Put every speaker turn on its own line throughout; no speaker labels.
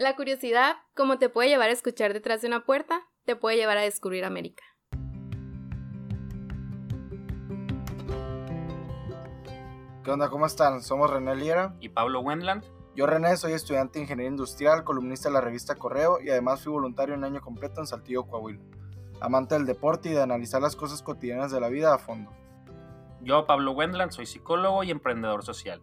La curiosidad, como te puede llevar a escuchar detrás de una puerta, te puede llevar a descubrir América.
¿Qué onda? ¿Cómo están? Somos René Liera.
y Pablo Wendland.
Yo, René, soy estudiante de Ingeniería Industrial, columnista de la revista Correo y además fui voluntario un año completo en Saltillo, Coahuila. Amante del deporte y de analizar las cosas cotidianas de la vida a fondo.
Yo, Pablo Wendland, soy psicólogo y emprendedor social.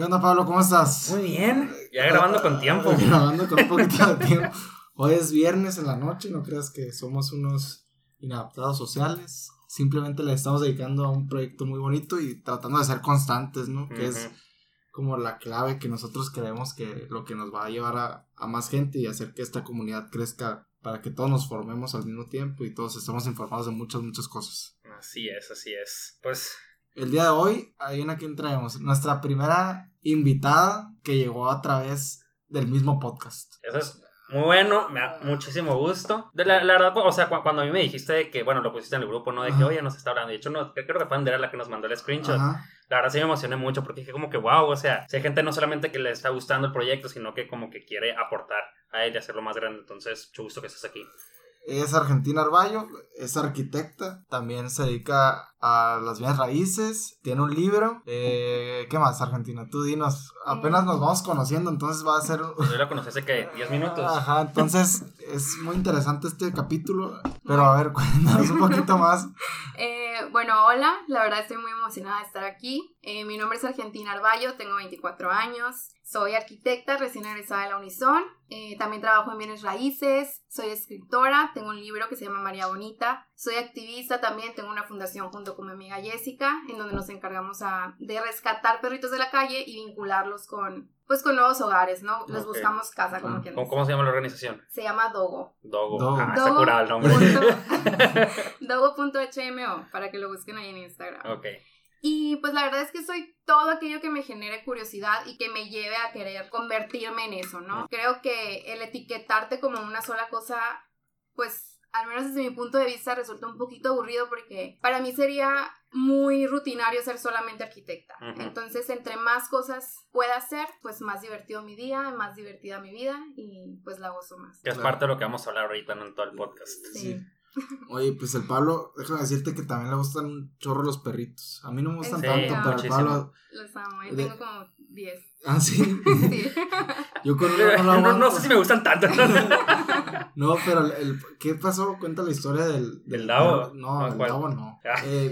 ¿Qué onda, Pablo? ¿Cómo estás?
Muy bien, ya grabando con tiempo.
grabando con un poquito de tiempo. Hoy es viernes en la noche, no creas que somos unos inadaptados sociales. Simplemente le estamos dedicando a un proyecto muy bonito y tratando de ser constantes, ¿no? Que es como la clave que nosotros creemos que lo que nos va a llevar a, a más gente y hacer que esta comunidad crezca para que todos nos formemos al mismo tiempo y todos estemos informados de muchas, muchas cosas.
Así es, así es. Pues
El día de hoy, adivina quién traemos. Nuestra primera invitada que llegó a través del mismo podcast.
eso es muy bueno, me da muchísimo gusto. De la, la verdad, o sea, cu- cuando a mí me dijiste de que, bueno, lo pusiste en el grupo, ¿no? De que,
Ajá.
oye, nos está hablando. De hecho, no, creo que fue Andrea la que nos mandó el screenshot.
Ajá.
La verdad sí me emocioné mucho porque dije como que, wow, o sea, si hay gente no solamente que le está gustando el proyecto, sino que como que quiere aportar a él y hacerlo más grande. Entonces, mucho gusto que estés aquí.
Es Argentina Arballo, es arquitecta, también se dedica a las bienes raíces, tiene un libro. Eh, ¿Qué más, Argentina? Tú dinos, apenas nos vamos conociendo, entonces va a ser...
Yo la conocí hace que 10 minutos.
Ajá, entonces es muy interesante este capítulo, pero a ver, cuéntanos un poquito más.
Eh, bueno, hola, la verdad estoy muy emocionada de estar aquí. Eh, mi nombre es Argentina Arballo, tengo 24 años, soy arquitecta recién egresada de la Unison, eh, también trabajo en bienes raíces, soy escritora, tengo un libro que se llama María Bonita, soy activista también, tengo una fundación junto con mi amiga Jessica, en donde nos encargamos a- de rescatar perritos de la calle y vincularlos con, pues, con nuevos hogares, ¿no? Les buscamos casa, como quien
¿Cómo, se llama la organización?
Se llama Dogo.
Dogo.
Dogo.
Ah, está
Dogo
curado el nombre.
Dogo.hmo, para que lo busquen ahí en Instagram.
ok.
Y pues la verdad es que soy todo aquello que me genere curiosidad y que me lleve a querer convertirme en eso, ¿no? Creo que el etiquetarte como una sola cosa, pues al menos desde mi punto de vista resulta un poquito aburrido porque para mí sería muy rutinario ser solamente arquitecta. Entonces, entre más cosas pueda hacer, pues más divertido mi día, más divertida mi vida y pues la gozo más.
Que es
Claro.
parte de lo que vamos a hablar ahorita en todo el podcast.
Sí.
Oye, pues el Pablo, déjame decirte que también le gustan un chorro los perritos. A mí no me gustan
Sí,
tanto, pero el. Pablo...
Los amo, yo
De-
tengo como 10.
Ah, sí.
Sí.
Yo con uno no
No, no sé si me gustan tanto.
No, pero el, el- ¿qué pasó? Cuenta la historia del...
¿Del
perro. No,
No,
el
¿cuál?
Davo no.
Ah.
Eh,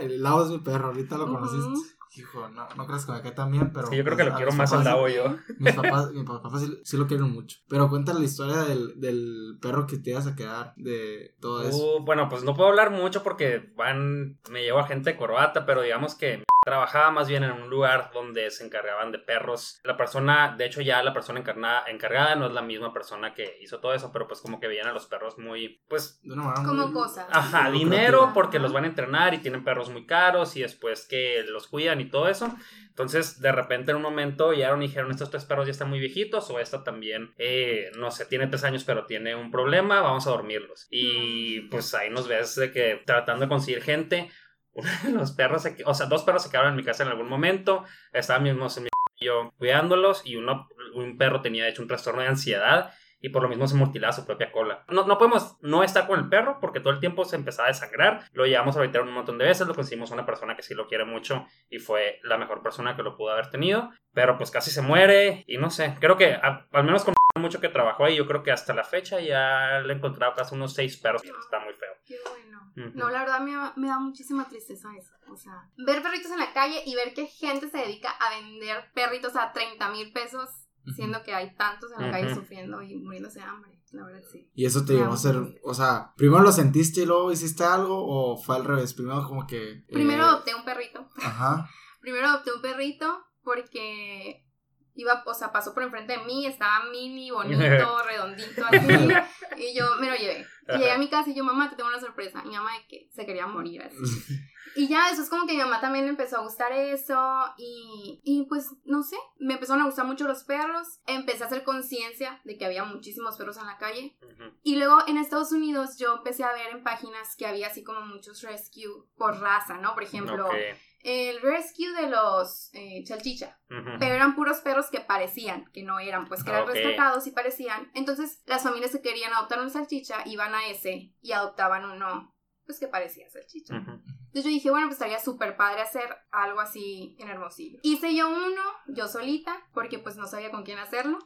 el, el Davo es mi perro, ahorita lo conociste. Hijo, no, no crees que me cae tan bien, pero...
Sí, yo creo que
pues,
lo quiero
mis
más al
papás-
Davo yo.
Mis papás, mis papás sí, sí lo quieren mucho. Pero cuéntale la historia del, del perro que te ibas a quedar, de todo eso.
Uh, bueno, pues no puedo hablar mucho porque van, me llevo a gente de corbata, pero digamos que trabajaba más bien en un lugar donde se encargaban de perros. La persona, de hecho ya la persona encarnada, encargada no es la misma persona que hizo todo eso, pero pues como que veían a los perros muy, pues
manera
Como
muy-
cosas.
Ajá, dinero porque los van a entrenar y tienen perros muy caros y después que los cuidan y todo eso. Entonces, de repente en un momento llegaron y dijeron, estos tres perros ya están muy viejitos o esta también, eh, no sé, tiene tres años pero tiene un problema, vamos a dormirlos. Y pues ahí nos ves de que tratando de conseguir gente, los perros, se o sea, dos perros se quedaron en mi casa en algún momento, estaban mismos en mi yo cuidándolos y uno, un perro tenía de hecho un trastorno de ansiedad y por lo mismo se mutilaba su propia cola. No, no podemos no estar con el perro porque todo el tiempo se empezaba a desangrar. Lo llevamos a retirar un montón de veces, lo conseguimos a una persona que sí lo quiere mucho y fue la mejor persona que lo pudo haber tenido, pero pues casi se muere y no sé, creo que a- al menos con mucho que trabajó ahí, yo creo que hasta la fecha ya le he encontrado casi unos seis perros, está muy feo.
No, la verdad me, da- me da muchísima tristeza eso. O sea, ver perritos en la calle y ver que gente se dedica a vender perritos a 30 mil pesos, siendo que hay tantos en la calle sufriendo y muriéndose de hambre. La verdad, sí.
Y eso te llevó a hacer,
tristeza.
o sea, primero lo sentiste y luego hiciste algo o fue al revés, primero como que... eh,
Primero adopté un perrito.
Ajá.
Primero adopté un perrito porque iba, o sea, pasó por enfrente de mí, estaba mini, bonito, redondito, así, y yo me lo llevé. Y llegué a mi casa y yo, mamá, te tengo una sorpresa. Mi mamá de que se quería morir así. Y ya, eso es como que mi mamá también le empezó a gustar eso y, y pues, no sé, me empezaron a gustar mucho los perros. Empecé a hacer conciencia de que había muchísimos perros en la calle.
Ujú.
Y luego en Estados Unidos yo empecé a ver en páginas que había así como muchos rescue por raza, ¿no? Por ejemplo,
Ok.
El rescue de los eh, salchicha.
Ujú.
Pero eran puros perros que parecían, que no eran, pues que eran rescatados y parecían. Entonces las familias que querían adoptar un salchicha iban a ese y adoptaban uno, pues que parecía salchicha. Entonces yo dije, bueno, pues estaría súper padre hacer algo así en Hermosillo. Hice yo uno, yo solita, porque pues no sabía con quién hacerlo.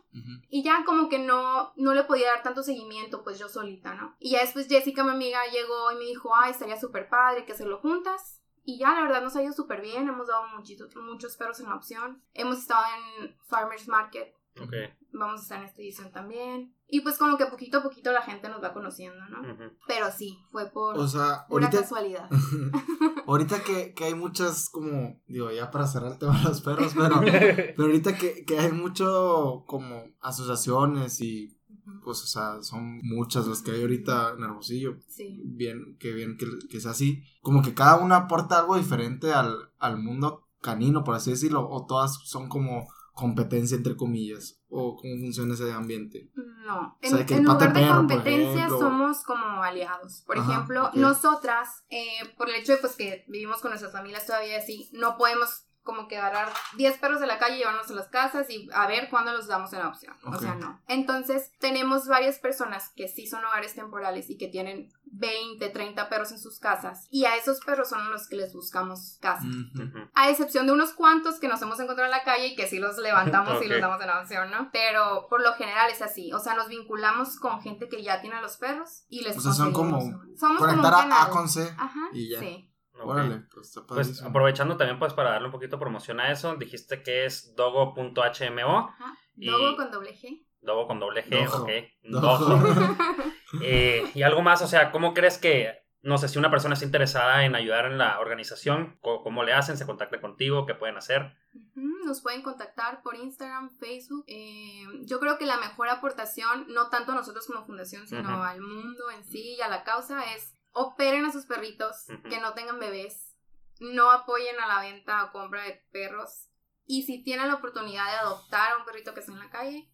Y ya como que no, no le podía dar tanto seguimiento, pues yo solita, ¿no? Y ya después Jessica, mi amiga, llegó y me dijo, ay, estaría súper padre que hacerlo juntas. Y ya, la verdad, nos ha ido súper bien. Hemos dado muchitos, muchos perros en la opción. Hemos estado en Farmers Market.
Ok.
Vamos a estar en esta edición también. Y pues como que poquito a poquito la gente nos va conociendo, ¿no? Pero sí, fue por
O sea,
una
ahorita,
casualidad.
ahorita que, que hay muchas como, digo, ya para cerrar el tema de los perros, pero, pero ahorita que, que hay mucho como asociaciones y pues, o sea, son muchas las que hay ahorita en Hermosillo.
Sí.
Bien, que bien que, que sea así. Como que cada una aporta algo diferente al, al mundo canino, por así decirlo, o todas son como competencia entre comillas, o cómo funciona ese ambiente.
No,
O sea,
en, en lugar de
perro,
competencia somos como aliados. Por
Ajá,
ejemplo, nosotras, eh, por el hecho de pues que vivimos con nuestras familias todavía así, no podemos como que agarrar 10 perros de la calle y llevarnos a las casas y a ver cuándo los damos en adopción. O
Ok.
sea, no. Entonces, tenemos varias personas que sí son hogares temporales y que tienen 20, 30 perros en sus casas. Y a esos perros son a los que les buscamos casa.
Ujú.
Ujú.
A excepción de unos cuantos que nos hemos encontrado en la calle y que sí los levantamos y
Ok.
los damos en adopción, ¿no? Pero por lo general es así. O sea, nos vinculamos con gente que ya tiene a los perros y les
O sea, son como
Somos como
a A
canal.
con C
Ajá,
y ya.
sí.
Órale, pues está
Pues aprovechando también pues para darle un poquito de promoción a eso, dijiste que es dogo.hmo,
Dogo con doble G.
dogo con doble G,
Dojo.
ok.
Dojo.
Dojo. Eh, y algo más, o sea, ¿cómo crees que, no sé, si una persona está interesada en ayudar en la organización, cómo le hacen, se contacta contigo, qué pueden hacer?
Nos pueden contactar por Instagram, Facebook. Eh, yo creo que la mejor aportación, no tanto a nosotros como fundación, sino al mundo en sí y a la causa, es operen a sus perritos, que no tengan bebés, no apoyen a la venta o compra de perros. Y si tienen la oportunidad de adoptar a un perrito que está en la calle,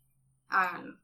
háganlo.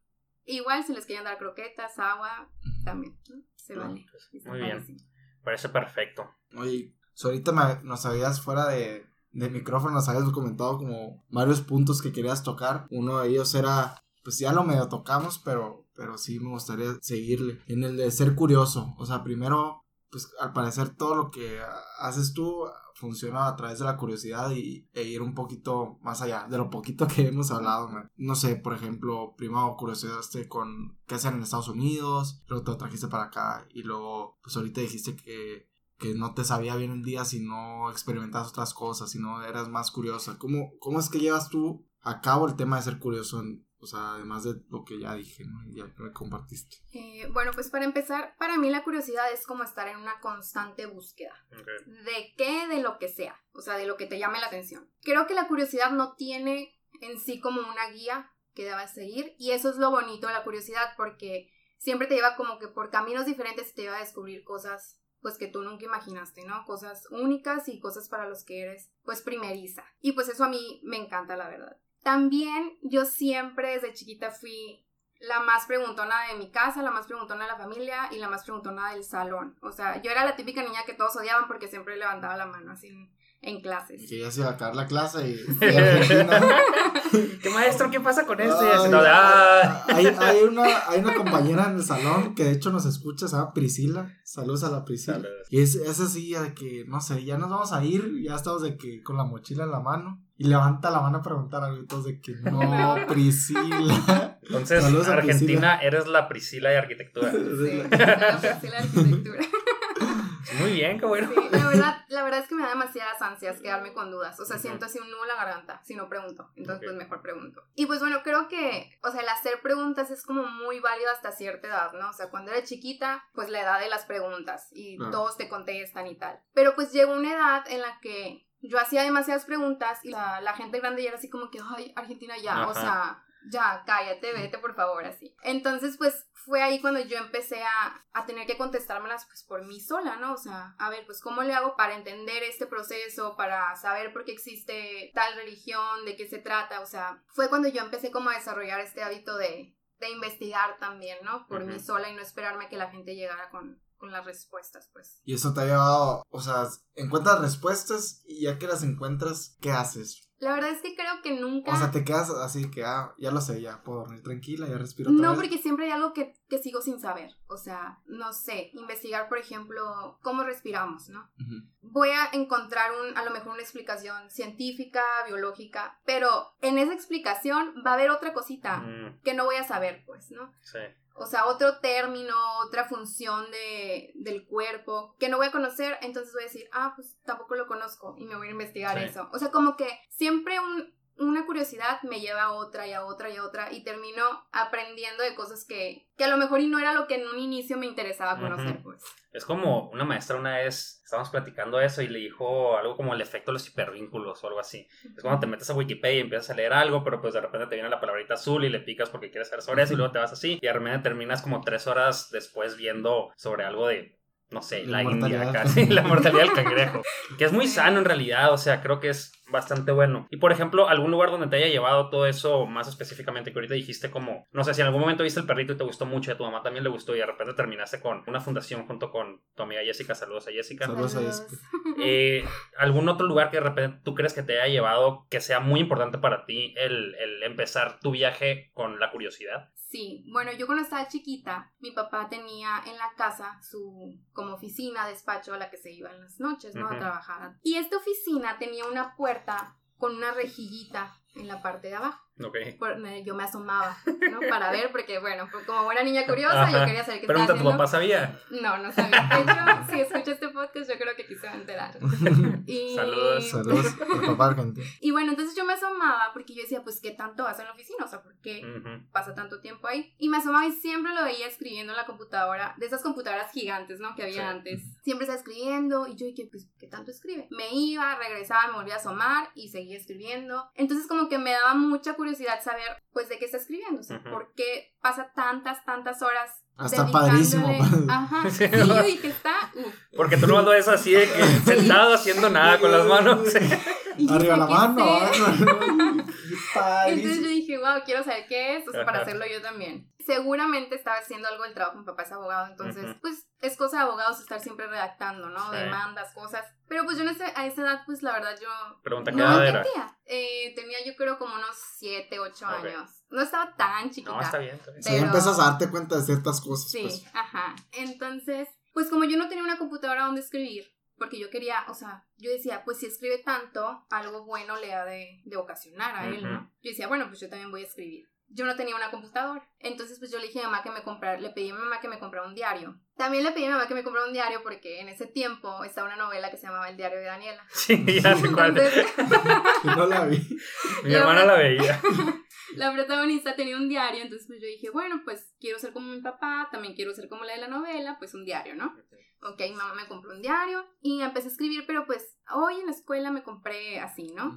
Igual si les quieren dar croquetas, agua, también, ¿no? Se vale.
Muy bien. Parece perfecto.
Oye, so ahorita me- nos habías fuera de, de micrófono, nos habías comentado como varios puntos que querías tocar. Uno de ellos era, pues ya lo medio tocamos, pero, pero sí me gustaría seguirle. En el de ser curioso. O sea, primero, pues al parecer todo lo que haces tú funciona a través de la curiosidad y, e ir un poquito más allá de lo poquito que hemos hablado. No sé, por ejemplo, primero curiosidad con qué hacen en Estados Unidos, luego te lo trajiste para acá y luego, pues ahorita dijiste que que no te sabía bien el día si no experimentas otras cosas, si no eras más curiosa. ¿Cómo, cómo es que llevas tú a cabo el tema de ser curioso? en- o sea, además de lo que ya dije, ¿no? Ya que me compartiste.
Eh, bueno, pues para empezar, para mí la curiosidad es como estar en una constante búsqueda.
Ok.
¿De qué? De lo que sea. O sea, de lo que te llame la atención. Creo que la curiosidad no tiene en sí como una guía que debas seguir. Y eso es lo bonito de la curiosidad porque siempre te lleva como que por caminos diferentes y te lleva a descubrir cosas pues que tú nunca imaginaste, ¿no? Cosas únicas y cosas para los que eres pues primeriza. Y pues eso a mí me encanta, la verdad. También yo siempre desde chiquita fui la más preguntona de mi casa, la más preguntona de la familia y la más preguntona del salón. O sea, yo era la típica niña que todos odiaban porque siempre levantaba la mano así en, en clases.
Que ya se iba a acabar la clase y... y
¿Qué maestro? ¿Qué pasa con este?
Ay,
no, ah.
hay, hay una, hay una compañera en el salón que de hecho nos escucha, se llama Priscila. Saludos a la Priscila.
Saludos.
Y es, es así de que, no sé, ya nos vamos a ir, ya estamos de que con la mochila en la mano. Y levanta la mano a preguntar algo todos de que no, Priscila.
Entonces,
Saludos
Argentina, eres la Priscila de arquitectura.
Sí, la pensé en la arquitectura.
Muy bien, qué bueno.
Sí, la verdad, la verdad es que me da demasiadas ansias quedarme con dudas. O sea, siento así un nudo en la garganta si no pregunto. Entonces, pues mejor pregunto. Y pues bueno, creo que, o sea, el hacer preguntas es como muy válido hasta cierta edad, ¿no? O sea, cuando eres chiquita, pues la edad de las preguntas y todos te contestan y tal. Pero pues llegó una edad en la que yo hacía demasiadas preguntas y la, la gente grande ya era así como que, ay, Argentina ya, o sea, ya, cállate, vete por favor, así. Entonces, pues fue ahí cuando yo empecé a, a tener que contestármelas pues por mí sola, ¿no? O sea, a ver, pues cómo le hago para entender este proceso, para saber por qué existe tal religión, de qué se trata, o sea, fue cuando yo empecé como a desarrollar este hábito de, de investigar también, ¿no? Por mí sola y no esperarme a que la gente llegara con, con las respuestas, pues.
Y eso te ha llevado, o sea, encuentras respuestas y ya que las encuentras, ¿qué haces?
La verdad es que creo que nunca...
O sea, te quedas así que, ah, ya lo sé, ya puedo dormir tranquila, ya respiro otra
No,
vez.
porque siempre hay algo que, que sigo sin saber. O sea, no sé, investigar, por ejemplo, cómo respiramos, ¿no?
Ujú.
Voy a encontrar un, a lo mejor una explicación científica, biológica, pero en esa explicación va a haber otra cosita
Mm,
que no voy a saber, pues, ¿no?
sí.
O sea, otro término, otra función de, del cuerpo que no voy a conocer, entonces voy a decir, ah, pues tampoco lo conozco y me voy a investigar
Sí.
eso. O sea, como que siempre un- una curiosidad me lleva a otra y a otra y a otra y termino aprendiendo de cosas que, que a lo mejor y no era lo que en un inicio me interesaba conocer, pues.
Es como una maestra una vez, estábamos platicando eso y le dijo algo como el efecto de los hipervínculos o algo así. Es cuando te metes a Wikipedia y empiezas a leer algo, pero pues de repente te viene la palabrita azul y le picas porque quieres saber sobre eso y luego te vas así y de repente terminas como tres horas después viendo sobre algo de, no sé,
La
la, India
mortalidad.
casi, la mortalidad del cangrejo. Que es muy sano en realidad, o sea, creo que es bastante bueno. Y por ejemplo, algún lugar donde te haya llevado todo eso más específicamente, que ahorita dijiste como, no sé, si en algún momento viste el perrito y te gustó mucho, y a tu mamá también le gustó y de repente terminaste con una fundación junto con tu amiga Jessica, saludos a Jessica.
Saludos a. Jessica.
Eh, ¿Algún otro lugar que de repente tú crees que te haya llevado que sea muy importante para ti el, el empezar tu viaje con la curiosidad?
Sí, bueno, yo cuando estaba chiquita, mi papá tenía en la casa su como oficina, despacho a la que se iba en las noches, ¿no? A trabajar. Y esta oficina tenía una puerta con una rejillita en la parte de abajo.
Ok.
Por- me- yo me asomaba, ¿no? Para ver, porque bueno, pues, como buena niña curiosa, yo
Ajá.
quería saber qué
Pregunta,
estaba
¿tu
haciendo.
papá sabía?
No, no sabía. De hecho, si escucha este podcast, yo creo que aquí se va a enterar. Y...
Saludos.
Saludos al papá argentino.
Y bueno, entonces yo me asomaba porque yo decía, pues, ¿qué tanto vas en la oficina? O sea, ¿por qué?
Ujú.
pasa tanto tiempo ahí. Y me asomaba y siempre lo veía escribiendo en la computadora, de esas computadoras gigantes, ¿no? Que había
Sí.
antes. Siempre estaba escribiendo y yo dije, pues, ¿qué tanto escribe? Me iba, regresaba, me volvía a asomar y seguía escribiendo. Entonces como que me daba mucha curiosidad saber, pues, de qué está escribiendo, o sea,
Ujú.
por qué pasa tantas, tantas horas.
Hasta padrísimo.
Ajá.
Sí,
yo dije, está. uf.
Porque tú no ves así de que sentado haciendo nada con las manos.
Arriba la
dije, ¿qué
mano.
es. Entonces yo dije, wow, quiero saber qué es, o sea, para hacerlo yo también. Seguramente estaba haciendo algo del trabajo, mi papá es abogado, entonces, pues es cosa de abogados estar siempre redactando, ¿no?
Sí.
Demandas, cosas. Pero pues yo en ese- a esa edad, pues la verdad yo
Pregunta, ¿qué
no
edad era?
entendía. Eh, tenía yo creo como unos 7, 8
Ok.
años. No estaba tan chiquita.
No, está bien, está bien.
Pero-
empiezas a darte cuenta de ciertas cosas.
Sí,
Pues.
ajá. Entonces, pues como yo no tenía una computadora donde escribir, porque yo quería, o sea, yo decía, pues si escribe tanto, algo bueno le ha de, de ocasionar a él. ¿no? Yo decía, bueno, pues yo también voy a escribir. Yo no tenía una computadora. Entonces, pues yo le dije a mamá que me comprara, le pedí a mi mamá que me comprara un diario. También le pedí a mi mamá que me comprara un diario porque en ese tiempo estaba una novela que se llamaba El diario de Daniela.
Sí, ya sé cuál.
Entonces,
no la vi.
Mi hermana la veía.
la protagonista tenía un diario, entonces pues yo dije, bueno, pues quiero ser como mi papá, también quiero ser como la de la novela, pues un diario, ¿no? Ok, mi mamá me compró un diario y empecé a escribir, pero pues hoy en la escuela me compré así, ¿no?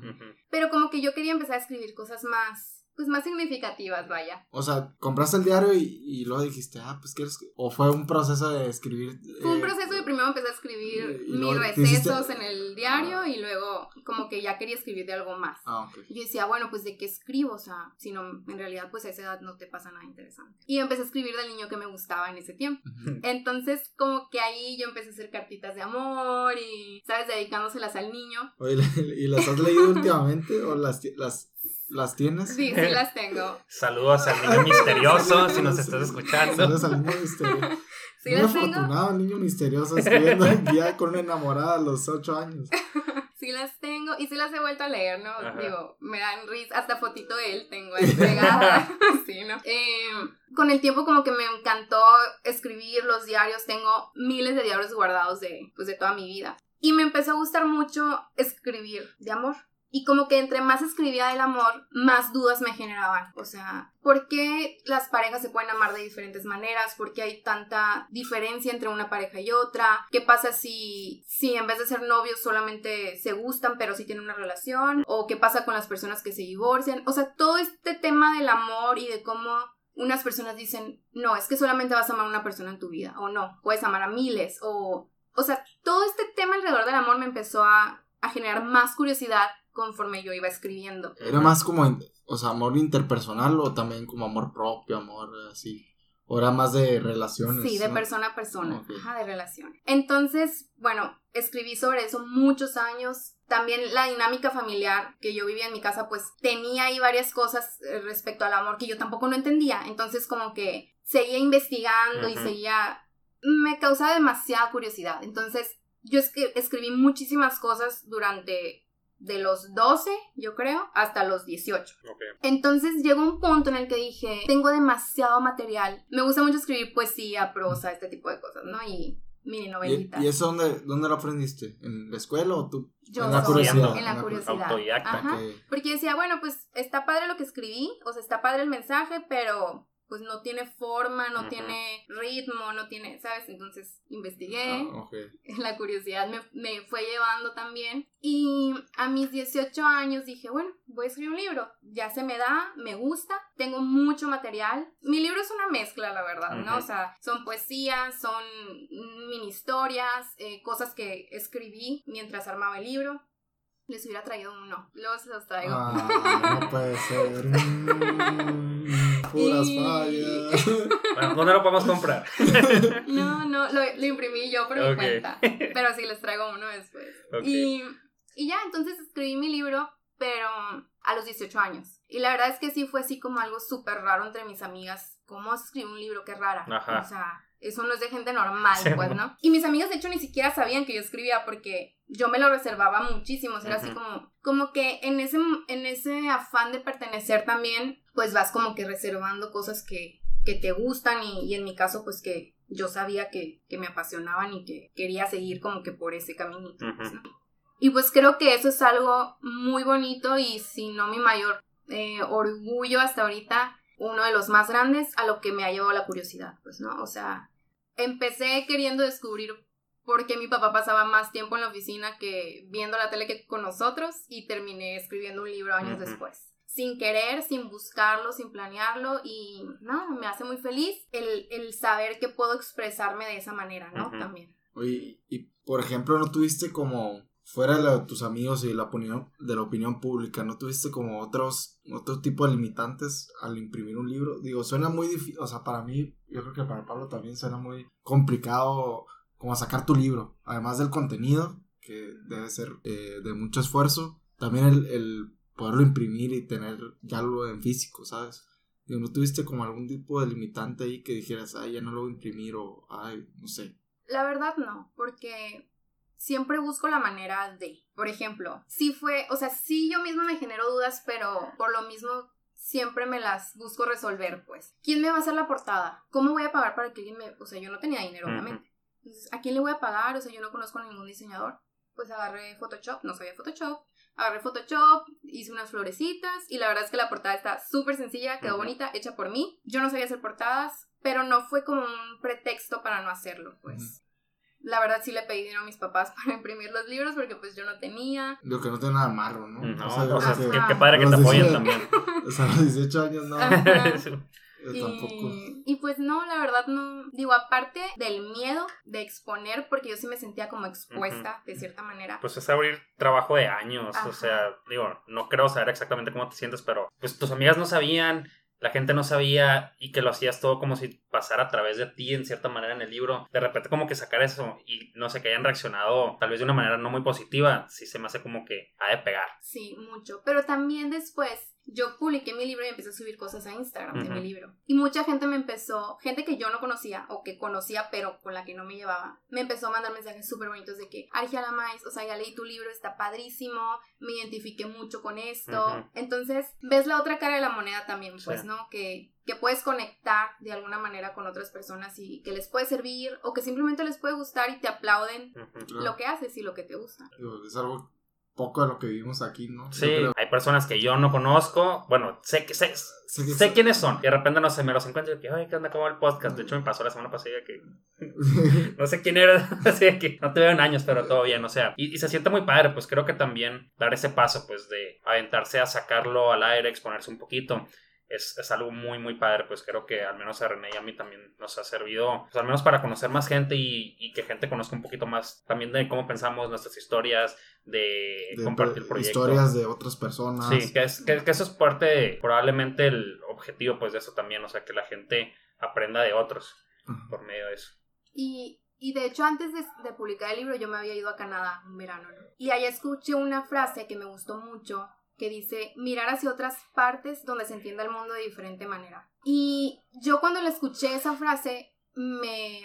Pero como que yo quería empezar a escribir cosas más, pues más significativas, vaya.
O sea, compraste el diario y, y luego dijiste, ah, pues quieres. que-" O fue un proceso de escribir.
Fue un
eh,
proceso de primero empecé a escribir
y
mis recesos
hiciste-
en el diario y luego como que ya quería escribir de algo más.
Ah, ok.
Y yo decía, bueno, pues de qué escribo, o sea, si no, en realidad pues a esa edad no te pasa nada interesante. Y empecé a escribir del niño que me gustaba en ese tiempo. Entonces, como que ahí yo empecé a hacer cartitas de amor y, ¿sabes? Dedicándoselas al niño.
Oye, ¿y las has leído últimamente? ¿O las, las, las tienes?
Sí, sí las tengo.
Saludos al niño misterioso, si nos estás escuchando.
Saludos al niño misterioso.
Sí
Muy
las tengo.
afortunado, niño misterioso, escribiendo ya con una enamorada a los ocho años.
Sí las tengo y sí las he vuelto a leer, ¿no?
Ajá.
Digo, me dan risa, hasta fotito de él tengo ahí pegada. sí, ¿no? Eh, con el tiempo como que me encantó escribir los diarios, tengo miles de diarios guardados de, pues, de toda mi vida. Y me empezó a gustar mucho escribir de amor. Y como que entre más escribía del amor, más dudas me generaban. O sea, ¿por qué las parejas se pueden amar de diferentes maneras? ¿Por qué hay tanta diferencia entre una pareja y otra? ¿Qué pasa si, si en vez de ser novios solamente se gustan pero sí tienen una relación? ¿O qué pasa con las personas que se divorcian? O sea, todo este tema del amor y de cómo unas personas dicen, no, es que solamente vas a amar a una persona en tu vida, o no, puedes amar a miles, o... O sea, todo este tema alrededor del amor me empezó a, a generar más curiosidad conforme yo iba escribiendo.
Era más como, o sea, amor interpersonal o también como amor propio, amor así. O era más de relaciones.
Sí, de
¿no?
persona a persona. Ajá, de relación. Entonces, bueno, escribí sobre eso muchos años. También la dinámica familiar que yo vivía en mi casa, pues tenía ahí varias cosas eh, respecto al amor que yo tampoco no entendía. Entonces, como que seguía investigando y seguía. Me causaba demasiada curiosidad. Entonces, yo escri- escribí muchísimas cosas durante de los 12, yo creo, hasta los 18.
Ok.
Entonces llegó un punto en el que dije, tengo demasiado material. Me gusta mucho escribir poesía, prosa, este tipo de cosas, ¿no? Y mini
¿Y,
novelitas.
y eso dónde, dónde lo aprendiste? ¿En la escuela o tú?
Yo
en la curiosidad.
En la curiosidad.
Autodidacta.
Ajá.
Ok.
Porque decía, bueno, pues está padre lo que escribí, o sea, está padre el mensaje, pero pues no tiene forma, no tiene ritmo, no tiene, ¿sabes? Entonces investigué.
Ok.
la curiosidad me, me fue llevando también. Y a mis 18 años dije, bueno, voy a escribir un libro. Ya se me da, me gusta, tengo mucho material. Mi libro es una mezcla, la verdad, ¿no?
Ujú.
O sea, son poesías, son mini historias, eh, cosas que escribí mientras armaba el libro. Les hubiera traído uno, luego se los traigo.
Ah, no puede ser. Puras
Y-
fallas.
Bueno, ¿dónde lo podemos comprar?
No, no, lo, lo imprimí yo por mi
Ok.
cuenta. Pero sí les traigo uno después. Y, y ya, entonces escribí mi libro, pero a los 18 años. Y la verdad es que sí fue así como algo súper raro entre mis amigas. ¿Cómo escribir un libro? Qué rara.
Ajá.
O sea, eso no es de gente normal,
Sí,
pues,
¿no?
Y mis amigas, de hecho, ni siquiera sabían que yo escribía porque yo me lo reservaba muchísimo. O sea, era así como, como que en ese, en ese afán de pertenecer también, pues vas como que reservando cosas que, que te gustan y, y en mi caso, pues que yo sabía que, que me apasionaban y que quería seguir como que por ese caminito. pues. Y pues creo que eso es algo muy bonito y si no mi mayor eh, orgullo hasta ahorita, uno de los más grandes a lo que me ha llevado la curiosidad, pues, ¿no? O sea, empecé queriendo descubrir por qué mi papá pasaba más tiempo en la oficina que viendo la tele que con nosotros y terminé escribiendo un libro años después. Sin querer, sin buscarlo, sin planearlo y nada, me hace muy feliz el, el saber que puedo expresarme de esa manera, ¿no? También.
Oye, y por ejemplo, ¿no tuviste como, fuera de la- tus amigos y la opinión, de la opinión pública, ¿no tuviste como otros, otro tipo de limitantes al imprimir un libro? Digo, suena muy difícil, o sea, para mí, yo creo que para Pablo también suena muy complicado como sacar tu libro, además del contenido, que debe ser eh, de mucho esfuerzo, también el, el poderlo imprimir y tener ya algo en físico, ¿sabes? Digo, ¿no tuviste como algún tipo de limitante ahí que dijeras, ay, ya no lo voy a imprimir o, ay, no sé?
La verdad no, porque siempre busco la manera de. Por ejemplo, sí fue, o sea, sí yo misma me genero dudas, pero por lo mismo siempre me las busco resolver, pues. ¿Quién me va a hacer la portada? ¿Cómo voy a pagar para que alguien me, o sea, yo no tenía dinero, obviamente. Entonces, ¿a quién le voy a pagar? O sea, yo no conozco a ningún diseñador. Pues agarré Photoshop, no sabía Photoshop. Agarré Photoshop, hice unas florecitas y la verdad es que la portada está súper sencilla, quedó bonita, hecha por mí. Yo no sabía hacer portadas, pero no fue como un pretexto para no hacerlo, pues. La verdad sí le pedí dinero a mis papás para imprimir los libros porque pues yo no tenía.
Lo que no tiene nada malo, ¿no?
No,
yo
o sea, qué padre que te apoyen también.
O sea, a los 18 años no. Tampoco.
Y, pues no, la verdad no. Digo, aparte del miedo de exponer, porque yo sí me sentía como expuesta de cierta manera.
Pues es abrir trabajo de años,
Ajá.
o sea, digo, no creo saber exactamente cómo te sientes, pero pues tus amigas no sabían, la gente no sabía y que lo hacías todo como si pasara a través de ti en cierta manera en el libro. De repente como que sacar eso y no sé, que hayan reaccionado tal vez de una manera no muy positiva, sí se me hace como que ha de pegar.
Sí, mucho. Pero también después yo publiqué mi libro y empecé a subir cosas a Instagram de mi libro. Y mucha gente me empezó, gente que yo no conocía o que conocía pero con la que no me llevaba, me empezó a mandar mensajes súper bonitos de que, Argia Lamais, o sea, ya leí tu libro, está padrísimo, me identifiqué mucho con esto. Entonces, ves la otra cara de la moneda también, pues,
Sí.
¿no? Que, que puedes conectar de alguna manera con otras personas y que les puede servir o que simplemente les puede gustar y te aplauden.
Claro.
lo que haces y lo que te gusta.
Es algo poco de lo que vivimos aquí, ¿no?
Sí, hay personas que yo no conozco, bueno, sé que sé, Sé quiénes son, y de repente no sé, me los encuentro y que, ay, ¿qué onda? ¿Cómo va el podcast? De hecho, me pasó la semana pasada que no sé quién era, así que no te veo en años, pero todo bien, o sea, y, y se siente muy padre, pues creo que también dar ese paso, pues de aventarse a sacarlo al aire, exponerse un poquito. Es, es algo muy, muy padre, pues creo que al menos a René y a mí también nos ha servido, pues al menos para conocer más gente y, y que gente conozca un poquito más también de cómo pensamos nuestras historias, de,
de
compartir proyectos.
historias de otras personas.
Sí, que, es, que, que eso es parte, de, probablemente el objetivo pues de eso también, o sea, que la gente aprenda de otros
Ajá.
por medio de eso.
Y, y de hecho, antes de, de publicar el libro, yo me había ido a Canadá un verano, ¿no? Y allá escuché una frase que me gustó mucho, que dice, mirar hacia otras partes donde se entienda el mundo de diferente manera. Y yo cuando le escuché esa frase, me...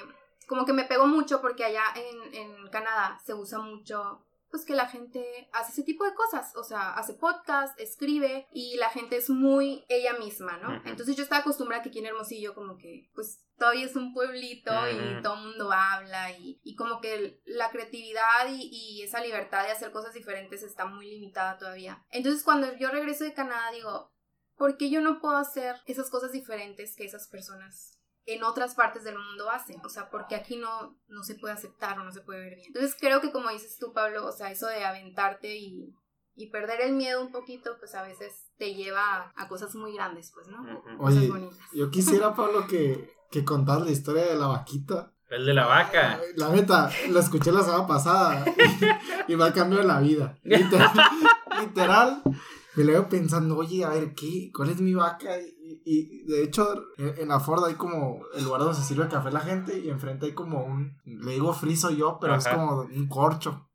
como que me pegó mucho porque allá en, en Canadá se usa mucho pues que la gente hace ese tipo de cosas, o sea, hace podcast, escribe y la gente es muy ella misma, ¿no? Entonces yo estaba acostumbrada que aquí en Hermosillo como que pues todavía es un pueblito y todo el mundo habla y, y como que la creatividad y, y esa libertad de hacer cosas diferentes está muy limitada todavía. Entonces cuando yo regreso de Canadá digo, ¿por qué yo no puedo hacer esas cosas diferentes que esas personas en otras partes del mundo hacen? O sea, porque aquí no, no se puede aceptar o no se puede ver bien. Entonces creo que como dices tú, Pablo, o sea, eso de aventarte y, y perder el miedo un poquito, pues a veces te lleva a, a cosas muy grandes, pues, ¿no?
Ujú.
Cosas
Oye,
bonitas.
yo quisiera, Pablo, que, que contaras la historia de la vaquita.
El de la vaca.
La neta, la escuché la semana pasada y, y me ha cambiado la vida. Literal, literal, me lo veo pensando, oye, a ver, ¿qué? ¿Cuál es mi vaca? Y, y, de hecho, en, la Ford hay como el lugar donde se sirve café la gente y enfrente hay como un, le digo friso yo, pero es como un corcho.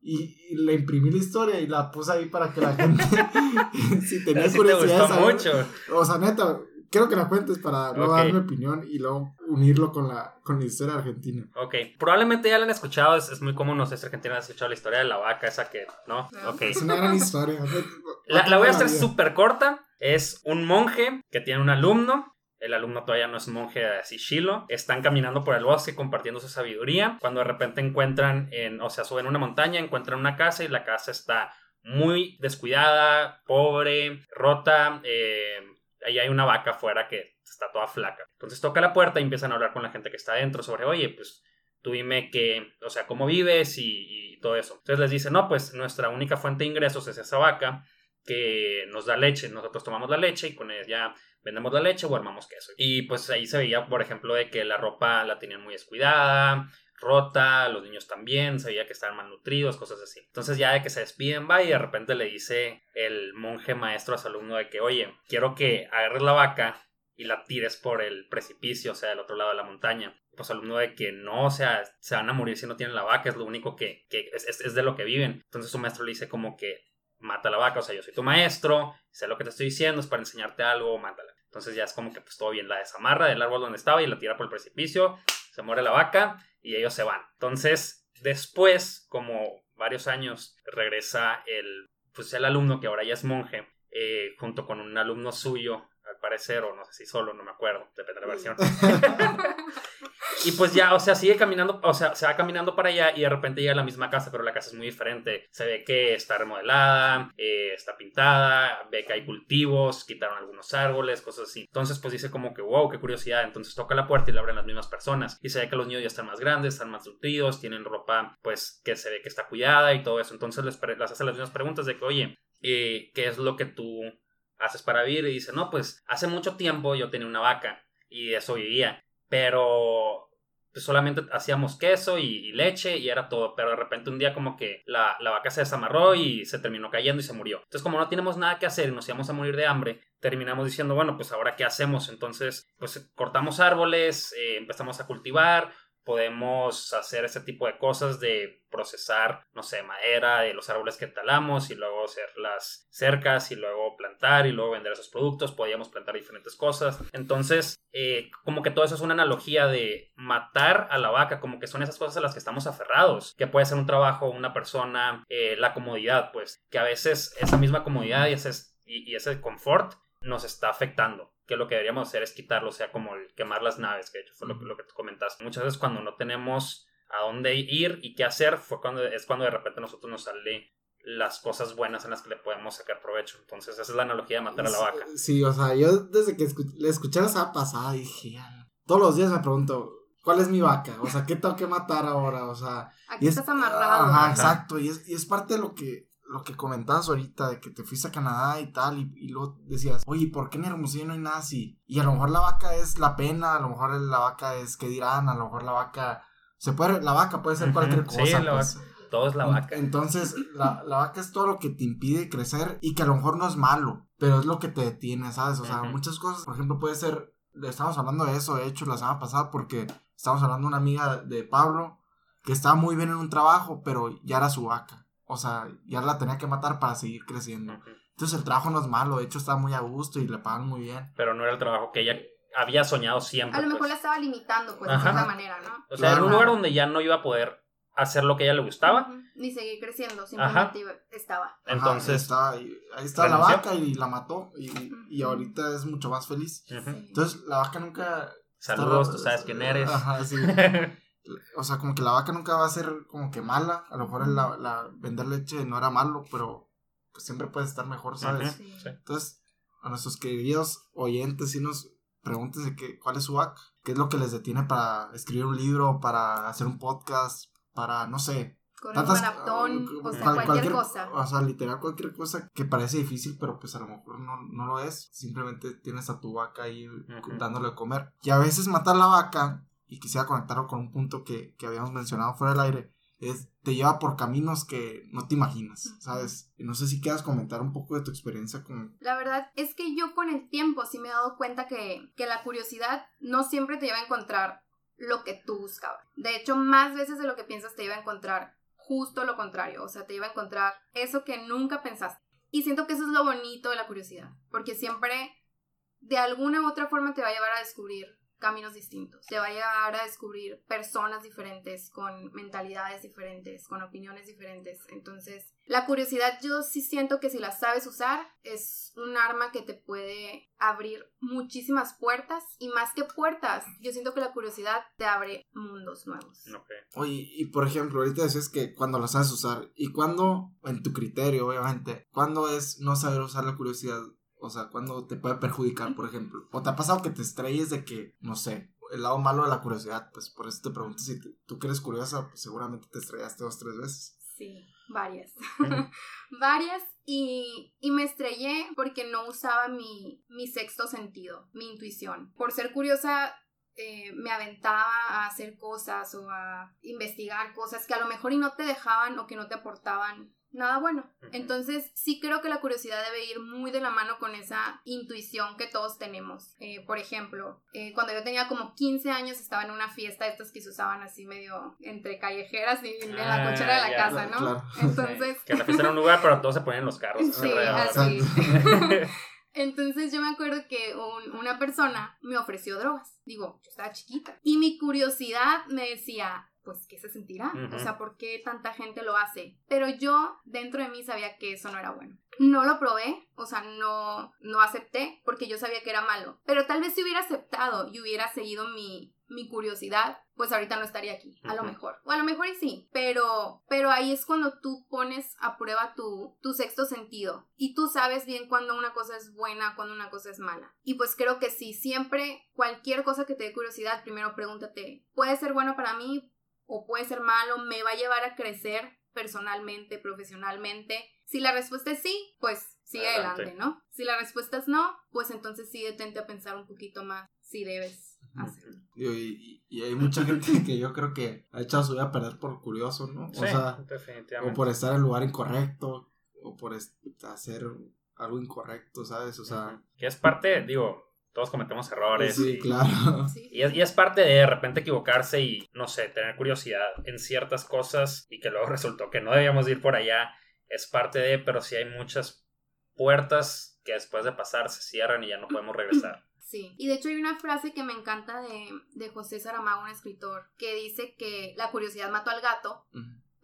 Y, y le imprimí la historia y la puse ahí para que la gente, si tenía
te
curiosidad, de
gustó
saber-
mucho.
o sea, neta, quiero que la cuentes para luego dar mi opinión y luego unirlo con la, con la historia argentina.
Ok, probablemente ya la han escuchado, es, es muy común, no sé si Argentina ha escuchado la historia de la vaca, esa que, ¿no?
No.
Ok.
Es una gran historia.
La, la voy a hacer súper corta. Es un monje que tiene un alumno. El alumno todavía no es monje así chilo. Están caminando por el bosque compartiendo su sabiduría. Cuando de repente encuentran, en, o sea, suben una montaña, encuentran una casa y la casa está muy descuidada, pobre, rota. Eh, ahí hay una vaca afuera que está toda flaca. Entonces toca la puerta y empiezan a hablar con la gente que está adentro sobre, oye, pues tú dime que, o sea, cómo vives y, todo eso. Entonces les dice, no, pues nuestra única fuente de ingresos es esa vaca que nos da leche. Nosotros tomamos la leche y con ella vendemos la leche o armamos queso. Y pues ahí se veía, por ejemplo, de que la ropa la tenían muy descuidada, rota, los niños también, se veía que estaban malnutridos, cosas así. Entonces ya de que se despiden, va y de repente le dice el monje maestro a su alumno de que, oye, quiero que agarres la vaca y la tires por el precipicio, o sea, del otro lado de la montaña. Pues alumno de que no, o sea, se van a morir si no tienen la vaca, es lo único que, que es de lo que viven. Entonces su maestro le dice como que mata la vaca, o sea, yo soy tu maestro, sé lo que te estoy diciendo, es para enseñarte algo, mátala. Entonces ya es como que pues todo bien, la desamarra del árbol donde estaba y la tira por el precipicio, se muere la vaca y ellos se van. Entonces, después, como varios años, regresa el, pues el alumno que ahora ya es monje, eh, junto con un alumno suyo, al parecer, o no sé si solo, no me acuerdo, depende de la versión. Y pues ya, o sea, sigue caminando, o sea, se va caminando para allá y de repente llega a la misma casa, pero la casa es muy diferente. Se ve que está remodelada, eh, está pintada, ve que hay cultivos, quitaron algunos árboles, cosas así. Entonces, pues dice como que, wow, qué curiosidad. Entonces toca la puerta y le abren las mismas personas. Y se ve que los niños ya están más grandes, están más nutridos, tienen ropa, pues, que se ve que está cuidada y todo eso. Entonces les, les hace las mismas preguntas de que, oye, eh, ¿qué es lo que tú haces para vivir? Y dice, no, pues, hace mucho tiempo yo tenía una vaca y de eso vivía. Pero pues solamente hacíamos queso y, leche y era todo, pero de repente un día como que la, la vaca se desamarró y se terminó cayendo y se murió. Entonces como no tenemos nada que hacer y nos íbamos a morir de hambre, terminamos diciendo, bueno, pues ahora qué hacemos. Entonces pues cortamos árboles, eh, empezamos a cultivar, podemos hacer ese tipo de cosas de procesar, no sé, madera de los árboles que talamos y luego hacer las cercas y luego plantar y luego vender esos productos, podíamos plantar diferentes cosas. Entonces, eh, como que todo eso es una analogía de matar a la vaca, como que son esas cosas a las que estamos aferrados, que puede ser un trabajo, una persona, eh, la comodidad, pues, que a veces esa misma comodidad y ese, y, y ese confort nos está afectando que lo que deberíamos hacer es quitarlo, o sea, como el quemar las naves, que de hecho fue lo, que- lo que tú comentaste. Muchas veces cuando no tenemos a dónde ir y qué hacer, fue cuando es cuando de repente a nosotros nos sale las cosas buenas en las que le podemos sacar provecho. Entonces, esa es la analogía de matar a la vaca.
Sí, o sea, yo desde que le escuché la semana pasada dije, todos los días me pregunto, ¿cuál es mi vaca? O sea, ¿qué tengo que matar ahora? O sea,
Aquí
y es-
estás amarrado.
Ajá,
Ajá.
exacto, y es, y es parte de lo que, lo que comentabas ahorita, de que te fuiste a Canadá y tal, y, y luego decías, oye, ¿por qué en Hermosillo no hay nada así? Y a lo mejor la vaca es la pena, a lo mejor la vaca es que dirán, a lo mejor la vaca, se puede, la vaca puede ser cualquier
sí,
cosa,
la
pues.
Todo es la vaca.
Entonces, la, la vaca es todo lo que te impide crecer y que a lo mejor no es malo, pero es lo que te detiene, ¿sabes? O sea, muchas cosas, por ejemplo, puede ser, estamos hablando de eso, de hecho, la semana pasada, porque estamos hablando de una amiga de Pablo que estaba muy bien en un trabajo, pero ya era su vaca. O sea, ya la tenía que matar para seguir creciendo. Entonces el trabajo no es malo, de hecho está muy a gusto y le pagan muy bien.
Pero no era el trabajo que ella había soñado siempre.
A lo mejor
pues.
la estaba limitando, pues, de
Ajá.
cierta manera, ¿no?
O sea, en un
Claro.
lugar donde ya no iba a poder hacer lo que a ella le gustaba.
Ni seguir creciendo, simplemente iba- estaba.
Ajá,
Entonces,
ahí está, ahí está la vaca y la mató y, y ahorita es mucho más feliz. Entonces la vaca nunca...
saludos,
está-
tú sabes quién eres.
Ajá, sí. O sea, como que la vaca nunca va a ser como que mala. A lo mejor la, la- vender leche no era malo, pero pues siempre puede estar mejor, ¿sabes?
Sí.
Sí.
Entonces, a nuestros queridos oyentes, si nos pregúntense que, cuál es su vaca, qué es lo que les detiene para escribir un libro, para hacer un podcast, para, no sé,
Correr un
tantas...
maratón,
uh,
o sea,
cual-
cualquier, cosa.
O sea, literal cualquier cosa que parece difícil, pero pues a lo mejor no, no lo es. Simplemente tienes a tu vaca ahí dándole de comer. Y a veces matar la vaca, y quisiera conectarlo con un punto que, que habíamos mencionado fuera del aire, es te lleva por caminos que no te imaginas. ¿sabes? Y no sé si quieras comentar un poco de tu experiencia con...
La verdad es que yo con el tiempo sí me he dado cuenta que, que la curiosidad no siempre te lleva a encontrar lo que tú buscabas. De hecho, más veces de lo que piensas te lleva a encontrar justo lo contrario. O sea, te lleva a encontrar eso que nunca pensaste. Y siento que eso es lo bonito de la curiosidad. Porque siempre, de alguna u otra forma, te va a llevar a descubrir caminos distintos. Te va a llevar a descubrir personas diferentes, con mentalidades diferentes, con opiniones diferentes. Entonces, la curiosidad yo sí siento que si la sabes usar es un arma que te puede abrir muchísimas puertas y más que puertas, yo siento que la curiosidad te abre mundos nuevos.
Ok.
Oye, y por ejemplo, ahorita decías que cuando la sabes usar, ¿y cuándo, en tu criterio, obviamente, cuándo es no saber usar la curiosidad? O sea, ¿cuándo te puede perjudicar, por ejemplo? ¿O te ha pasado que te estrelles de que, no sé, el lado malo de la curiosidad? Pues por eso te pregunto si te- tú que eres curiosa, pues seguramente te estrellaste dos, tres veces.
Sí, varias. Varias y, y me estrellé porque no usaba mi, mi sexto sentido, mi intuición. Por ser curiosa eh, me aventaba a hacer cosas o a investigar cosas que a lo mejor y no te dejaban o que no te aportaban nada bueno. Entonces sí creo que la curiosidad debe ir muy de la mano con esa intuición que todos tenemos. Eh, por ejemplo, eh, cuando yo tenía como 15 años estaba en una fiesta, estas que se usaban así medio entre callejeras y en la
Ah,
cochera de la
ya,
casa, ¿no?
claro.
Entonces...
Que la fiesta era un lugar, pero todos se ponían en los carros.
Sí, así. Entonces yo me acuerdo que un- una persona me ofreció drogas. Digo, yo estaba chiquita. Y mi curiosidad me decía, pues, ¿qué se sentirá?
Ujú.
O sea, ¿por qué tanta gente lo hace? Pero yo dentro de mí sabía que eso no era bueno. No lo probé, o sea, no, no acepté porque yo sabía que era malo. Pero tal vez si hubiera aceptado y hubiera seguido mi, mi curiosidad, pues ahorita no estaría aquí, a lo mejor. O a lo mejor y sí, pero, pero ahí es cuando tú pones a prueba tu, tu sexto sentido y tú sabes bien cuando una cosa es buena, cuando una cosa es mala. Y pues creo que sí, siempre cualquier cosa que te dé curiosidad, primero pregúntate, ¿puede ser bueno para mí o puede ser malo? ¿Me va a llevar a crecer personalmente, profesionalmente? Si la respuesta es sí, pues sigue
Adelante.
adelante, ¿no? Si la respuesta es no, pues entonces sí detente a pensar un poquito más si debes hacerlo.
Y, y- y hay mucha gente que yo creo que ha echado su vida a perder por curioso, ¿no?
Sí,
O sea,
definitivamente.
o por estar en el lugar incorrecto, o por hacer algo incorrecto, ¿sabes? O sea.
Que es parte, digo, todos cometemos errores.
sí,
y,
claro.
Y es, y es parte de de repente equivocarse y, no sé, tener curiosidad en ciertas cosas y que luego resultó que no debíamos ir por allá. Es parte de, pero sí hay muchas puertas que después de pasar se cierran y ya no podemos regresar.
Sí, y de hecho hay una frase que me encanta de, de José Saramago, un escritor, que dice que la curiosidad mató al gato.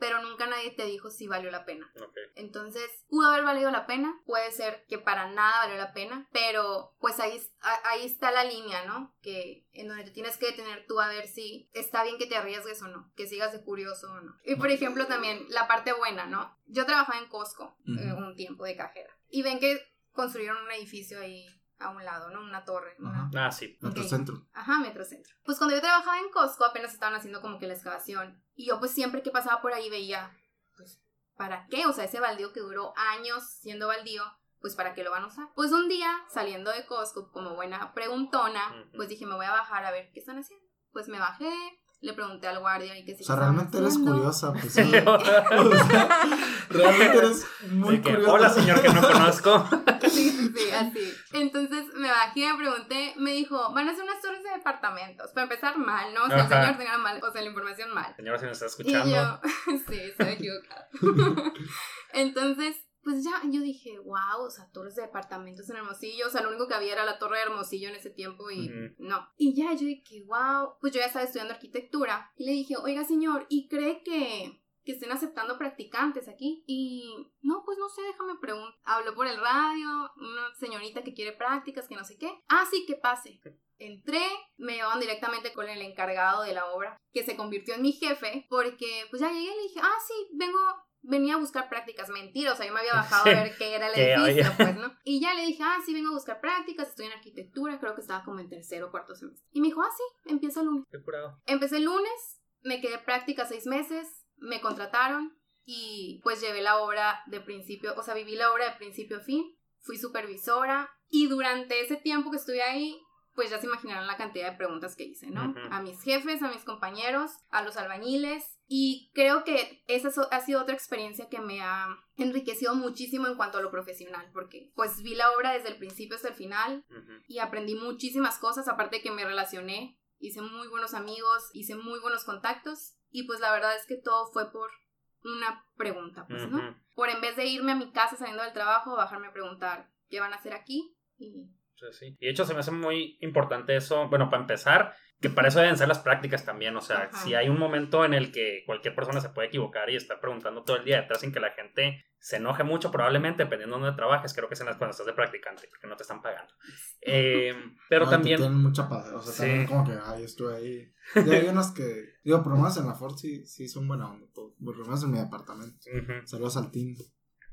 Pero nunca nadie te dijo si valió la pena. Entonces, pudo haber valido la pena, puede ser que para nada valió la pena, pero pues ahí, ahí está la línea, ¿no? Que en donde te tienes que detener tú a ver si está bien que te arriesgues o no, que sigas de curioso o no. Y por ejemplo también la parte buena, ¿no? Yo trabajaba en Costco eh, un tiempo de cajera y ven que construyeron un edificio ahí a un lado, ¿no? Una torre, una-.
Ah, sí.
Metrocentro.
Ajá, Metrocentro. Pues cuando yo trabajaba en Costco apenas estaban haciendo como que la excavación. Y yo pues siempre que pasaba por ahí veía, pues, ¿para qué? O sea, ese baldío que duró años siendo baldío, pues ¿para qué lo van a usar? Pues un día, saliendo de Costco como buena preguntona, pues dije, me voy a bajar a ver qué están haciendo. Pues me bajé, le pregunté al guardia y que sí.
O sea, realmente eres curiosa, pues sí.
Luego-
O sea, realmente eres muy
que,
curiosa.
Hola, señor que no conozco.
Sí, sí, sí, así. Entonces me bajé, me pregunté, me dijo, van a hacer unas torres de departamentos. Para empezar mal, ¿no? O sea, el señor tenga mal, o sea, la información mal.
Señora, si me está
Y
escuchando.
yo, sí, estoy equivocada. Entonces, pues ya, yo dije, wow, o sea, torres de departamentos en Hermosillo. O sea, lo único que había era la torre de Hermosillo en ese tiempo y
Ujú.
no. Y ya, yo dije, wow, pues yo ya estaba estudiando arquitectura. Y le dije, oiga, señor, ¿y cree que, que estén aceptando practicantes aquí? Y no, pues no sé, déjame preguntar. Habló por el radio, una señorita que quiere prácticas, que no sé qué. Ah, sí, que pase. Entré, me llevaban directamente con el encargado de la obra, que se convirtió en mi jefe, porque pues ya llegué y le dije, ah, sí, vengo, venía a buscar prácticas. Mentira, o sea, yo me había bajado a ver qué era el edificio, pues, ¿no? Y ya le dije, ah, sí, vengo a buscar prácticas, estoy en arquitectura, creo que estaba como en tercero o cuarto semestre. Y me dijo, ah, sí, empieza el lunes.
Qué curado.
Empecé el lunes, me quedé práctica seis meses, me contrataron y pues llevé la obra de principio, o sea, viví la obra de principio a fin, fui supervisora y durante ese tiempo que estuve ahí, pues ya se imaginarán la cantidad de preguntas que hice, ¿no?
Ujú.
A mis jefes, a mis compañeros, a los albañiles y creo que esa ha sido otra experiencia que me ha enriquecido muchísimo en cuanto a lo profesional, porque pues vi la obra desde el principio hasta el final,
Ujú.
y aprendí muchísimas cosas, aparte de que me relacioné, hice muy buenos amigos, hice muy buenos contactos y pues la verdad es que todo fue por una pregunta, pues, ¿no?
Ujú.
Por en vez de irme a mi casa saliendo del trabajo, bajarme a preguntar qué van a hacer aquí y
Sí, sí. Y de hecho se me hace muy importante eso, bueno, para empezar, que para eso deben ser las prácticas también, o sea,
Ajá.
si hay un momento en el que cualquier persona se puede equivocar y estar preguntando todo el día detrás sin que la gente se enoje mucho, probablemente, dependiendo de dónde trabajes, creo que es en las cuando estás de practicante, porque no te están pagando. Eh, pero
te
también...
Tienen mucha paz. O sea,
Sí.
también como que, ay, estuve ahí. Y hay unos que, digo, por lo menos en la Ford sí, sí son buena onda. Por, lo menos en mi departamento. Saludos al team.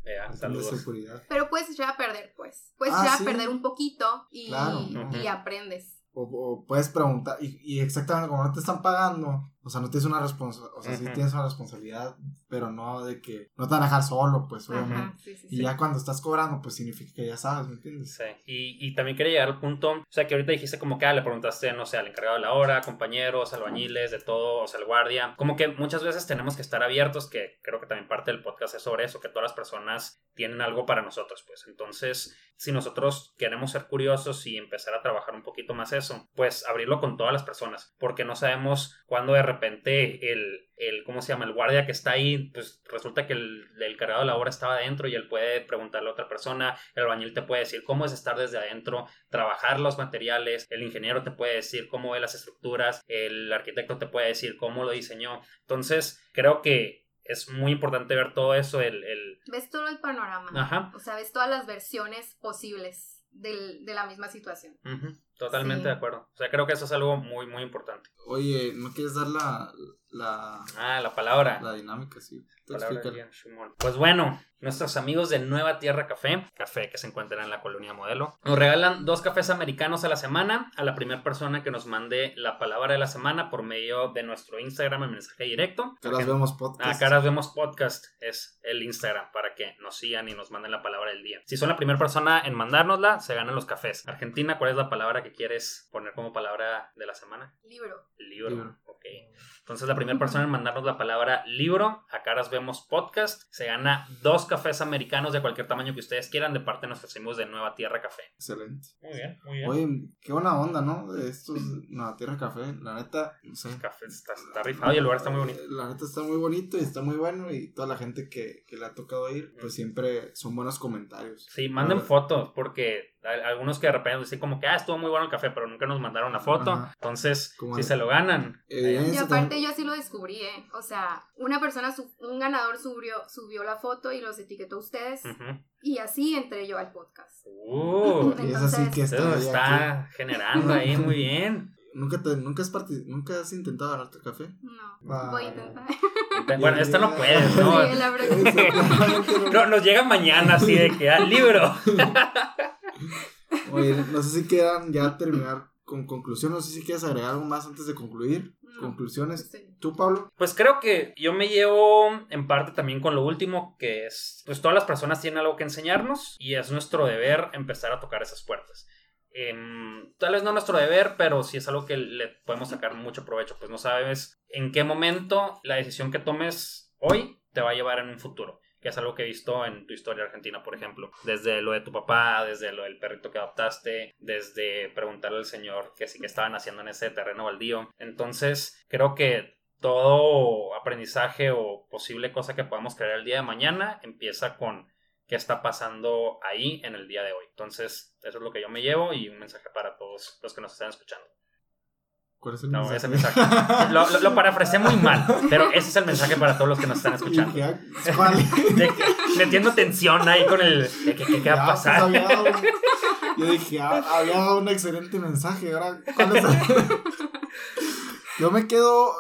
Ya,
de
saludos.
seguridad.
Pero puedes echar a perder, pues. Puedes
Ah,
echar a
sí.
perder un poquito y,
Claro,
¿no?
y aprendes.
O, o puedes preguntar, y, y exactamente como no te están pagando, o sea, no tienes una responsabilidad, o sea, sí tienes una responsabilidad, pero no de que no te van a dejar solo, pues, obviamente.
Ajá, sí, sí,
Y
sí.
ya cuando estás cobrando, pues significa que ya sabes, ¿me entiendes?
Sí, y, y también quería llegar al punto, o sea, que ahorita dijiste como que ah, le preguntaste, no sé, al encargado de la hora, compañeros, albañiles, de todo, o sea, el guardia. Como que muchas veces tenemos que estar abiertos, que creo que también parte del podcast es sobre eso, que todas las personas tienen algo para nosotros, pues. Entonces, si nosotros queremos ser curiosos y empezar a trabajar un poquito más eso, pues abrirlo con todas las personas, porque no sabemos cuándo de repente el, el ¿cómo se llama? El guardia que está ahí, pues resulta que el, el cargado de la obra estaba adentro y él puede preguntarle a otra persona, el albañil te puede decir cómo es estar desde adentro, trabajar los materiales, el ingeniero te puede decir cómo ve las estructuras, el arquitecto te puede decir cómo lo diseñó. Entonces, creo que es muy importante ver todo eso, el... el
Ves todo el panorama.
Ajá.
O sea, ves todas las versiones posibles del- de la misma situación.
Ujú, totalmente
Sí.
de acuerdo. O sea, creo que eso es algo muy, muy importante.
Oye, ¿no quieres dar la, la,
Ah, la palabra.
la dinámica? Sí.
Pues bueno, nuestros amigos de Nueva Tierra Café, café que se encuentra en la colonia Modelo, nos regalan dos cafés americanos a la semana a la primera persona que nos mande la palabra de la semana por medio de nuestro Instagram en mensaje directo.
Caras vemos podcast.
Ah, Caras Vemos Podcast es el Instagram para que nos sigan y nos manden la palabra del día. Si son la primera persona en mandárnosla, se ganan los cafés. Argentina, ¿cuál es la palabra que quieres poner como palabra de la semana?
Libro.
Libro.
Libro.
Ok. Entonces, la primera persona en mandarnos la palabra libro a Caras Vemos Podcast se gana dos cafés americanos de cualquier tamaño que ustedes quieran de parte de nuestros amigos de Nueva Tierra Café.
Excelente.
Muy bien, muy bien.
Oye, qué buena onda, ¿no? De estos Nueva Tierra Café. La neta, no sé.
Café está, está rifado y el lugar está muy bonito.
La neta está muy bonito y está muy bueno. Y toda la gente que, que le ha tocado ir, pues siempre son buenos comentarios.
Sí, manden fotos porque Algunos que de repente dicen como que, ah, estuvo muy bueno el café, pero nunca nos mandaron una foto.
Ajá.
Entonces,
Como
si se lo ganan,
Evidencia
Y
también.
aparte yo así lo descubrí, ¿eh? O sea, una persona, su- un ganador subió, subió la foto y los etiquetó a ustedes. Y así entré yo al podcast.
Uh,
Y es así que está, aquí.
está generando ahí muy bien.
¿Nunca, te, nunca, has ¿Nunca has intentado ganarte café?
No,
Ah.
voy a intentar.
Bueno, esto no puedes, ¿no?
Sí, la verdad.
No, nos llega mañana así de que, ah, libro.
Oye, no sé si quieran ya terminar con conclusión, no sé si quieres agregar algo más antes de concluir.
No.
Conclusiones.
Sí.
¿Tú, Pablo?
Pues creo que yo me llevo en parte también con lo último, que es, pues todas las personas tienen algo que enseñarnos y es nuestro deber empezar a tocar esas puertas. Em, tal vez no nuestro deber, pero sí es algo que le podemos sacar mucho provecho, pues no sabes en qué momento la decisión que tomes hoy te va a llevar en un futuro. Que es algo que he visto en tu historia argentina, por ejemplo. Desde lo de tu papá, desde lo del perrito que adoptaste, desde preguntarle al señor que sí que estaban haciendo en ese terreno baldío. Entonces, creo que todo aprendizaje o posible cosa que podamos crear el día de mañana empieza con qué está pasando ahí en el día de hoy. Entonces, eso es lo que yo me llevo y un mensaje para todos los que nos están escuchando.
¿Cuál es el
No,
mensaje?
ese mensaje. Lo, lo, lo parafraseé muy mal, pero ese es el mensaje para todos los que nos están escuchando.
¿cuál?
De metiendo tensión ahí con el. que- ¿Qué va a
pues,
pasar?
había dado un- yo dije, ah, había dado un excelente mensaje. Ahora, ¿cuál es? yo me quedo,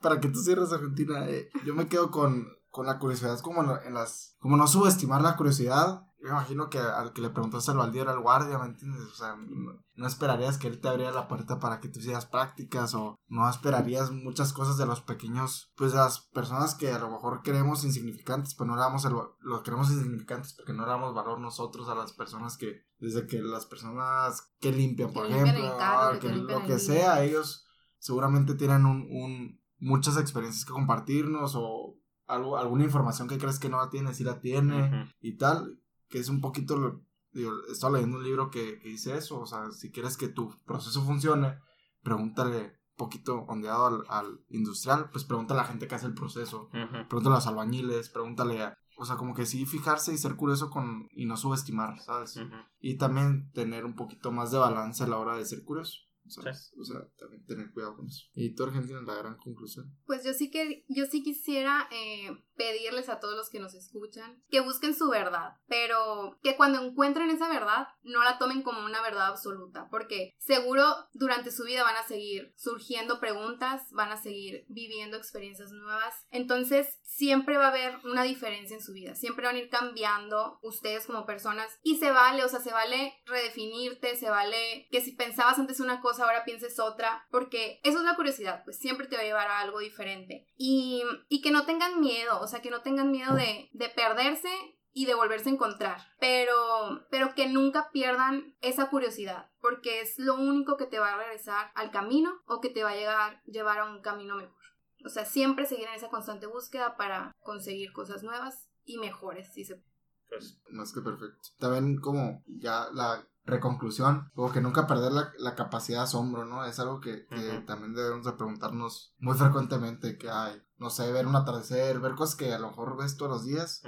para que tú cierres Argentina, eh, yo me quedo con, con la curiosidad, como en, en las. Como no subestimar la curiosidad. Yo me imagino que al que le preguntaste al baldío era el guardia, ¿me entiendes? O sea, no, no esperarías que él te abriera la puerta para que tú hicieras prácticas o no esperarías muchas cosas de los pequeños, pues de las personas que a lo mejor creemos insignificantes, pero no le damos el, va- lo creemos insignificantes porque no le damos valor nosotros a las personas que, desde que las personas que limpian,
Que
por ejemplo,
carro,
ah,
que
que
te limpian
lo que sea, ellos seguramente tienen un, un- muchas experiencias que compartirnos o algo, alguna información que crees que no la tiene, si la tiene y tal, que es un poquito, lo- digo, estaba leyendo un libro que, que dice eso, o sea, si quieres que tu proceso funcione, pregúntale un poquito ondeado al, al industrial, pues pregúntale a la gente que hace el proceso, pregúntale a los albañiles, pregúntale a, o sea, como que sí fijarse y ser curioso con, y no subestimar, ¿sabes? Y también tener un poquito más de balance a la hora de ser curioso. ¿Sabes? O sea, también tener cuidado con eso. Y tú, Argentina, la gran conclusión.
Pues yo sí que yo sí quisiera eh, pedirles a todos los que nos escuchan que busquen su verdad, pero que cuando encuentren esa verdad no la tomen como una verdad absoluta, porque seguro durante su vida van a seguir surgiendo preguntas, van a seguir viviendo experiencias nuevas, entonces siempre va a haber una diferencia en su vida, siempre van a ir cambiando ustedes como personas y se vale, o sea, se vale redefinirte, se vale que si pensabas antes una cosa ahora pienses otra, porque eso es la curiosidad, pues siempre te va a llevar a algo diferente. Y, y que no tengan miedo, o sea, que no tengan miedo de, de perderse y de volverse a encontrar, pero, pero que nunca pierdan esa curiosidad, porque es lo único que te va a regresar al camino o que te va a llegar, llevar a un camino mejor. O sea, siempre seguir en esa constante búsqueda para conseguir cosas nuevas y mejores, si se
Pues,
Más que perfecto. También como ya la reconclusión, como que nunca perder la, la capacidad de asombro, ¿no? Es algo que, que también debemos de preguntarnos muy frecuentemente, que hay, no sé, ver un atardecer, ver cosas que a lo mejor ves todos los días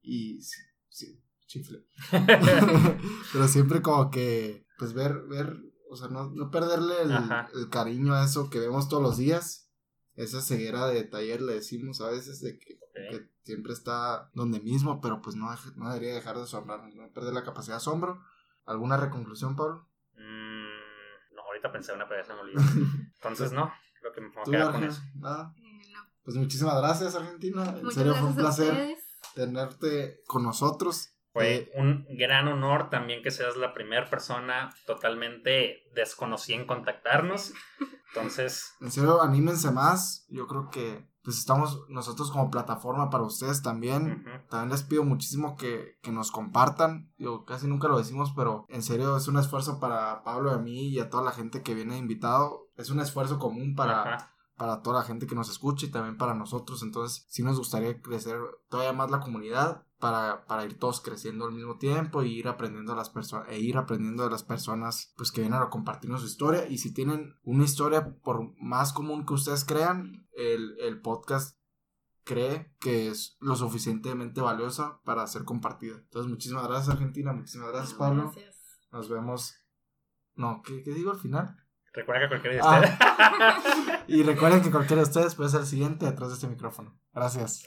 y sí, sí, chifle. Pero siempre como que, pues ver, ver, o sea, no, no perderle el, el cariño a eso que vemos todos los días. Esa ceguera de taller le decimos a veces de que, que siempre está donde mismo, pero pues no, no debería dejar de asombrarnos, no perder la capacidad de asombro. ¿Alguna reconclusión, Pablo?
Mm, no, ahorita pensé una, pero ya se me olvidó. Entonces, no, creo que me voy a
¿Tú,
quedar con eso.
Nada.
Eh, no.
Pues muchísimas gracias, Argentina. En
Muchas
serio, fue un placer tenerte con nosotros.
Fue
Eh,
un gran honor también que seas la primera persona totalmente desconocida en contactarnos. Entonces,
En serio, anímense más. Yo creo que pues estamos nosotros como plataforma para ustedes también. También les pido muchísimo que, que nos compartan. Yo casi nunca lo decimos, pero en serio es un esfuerzo para Pablo y a mí y a toda la gente que viene invitado. Es un esfuerzo común para, para toda la gente que nos escucha y también para nosotros. Entonces, sí nos gustaría crecer todavía más la comunidad para, para ir todos creciendo al mismo tiempo y ir aprendiendo a las personas e ir aprendiendo de las personas pues que vienen a compartirnos su historia. Y si tienen una historia por más común que ustedes crean, el, el podcast cree que es lo suficientemente valiosa para ser compartida. Entonces, muchísimas gracias Argentina, muchísimas gracias Pablo.
Gracias.
Nos vemos. No, ¿qué, qué digo al final?
Recuerda que cualquiera de
Ah.
ustedes.
Y recuerden que cualquiera de ustedes puede ser el siguiente detrás de este micrófono. Gracias.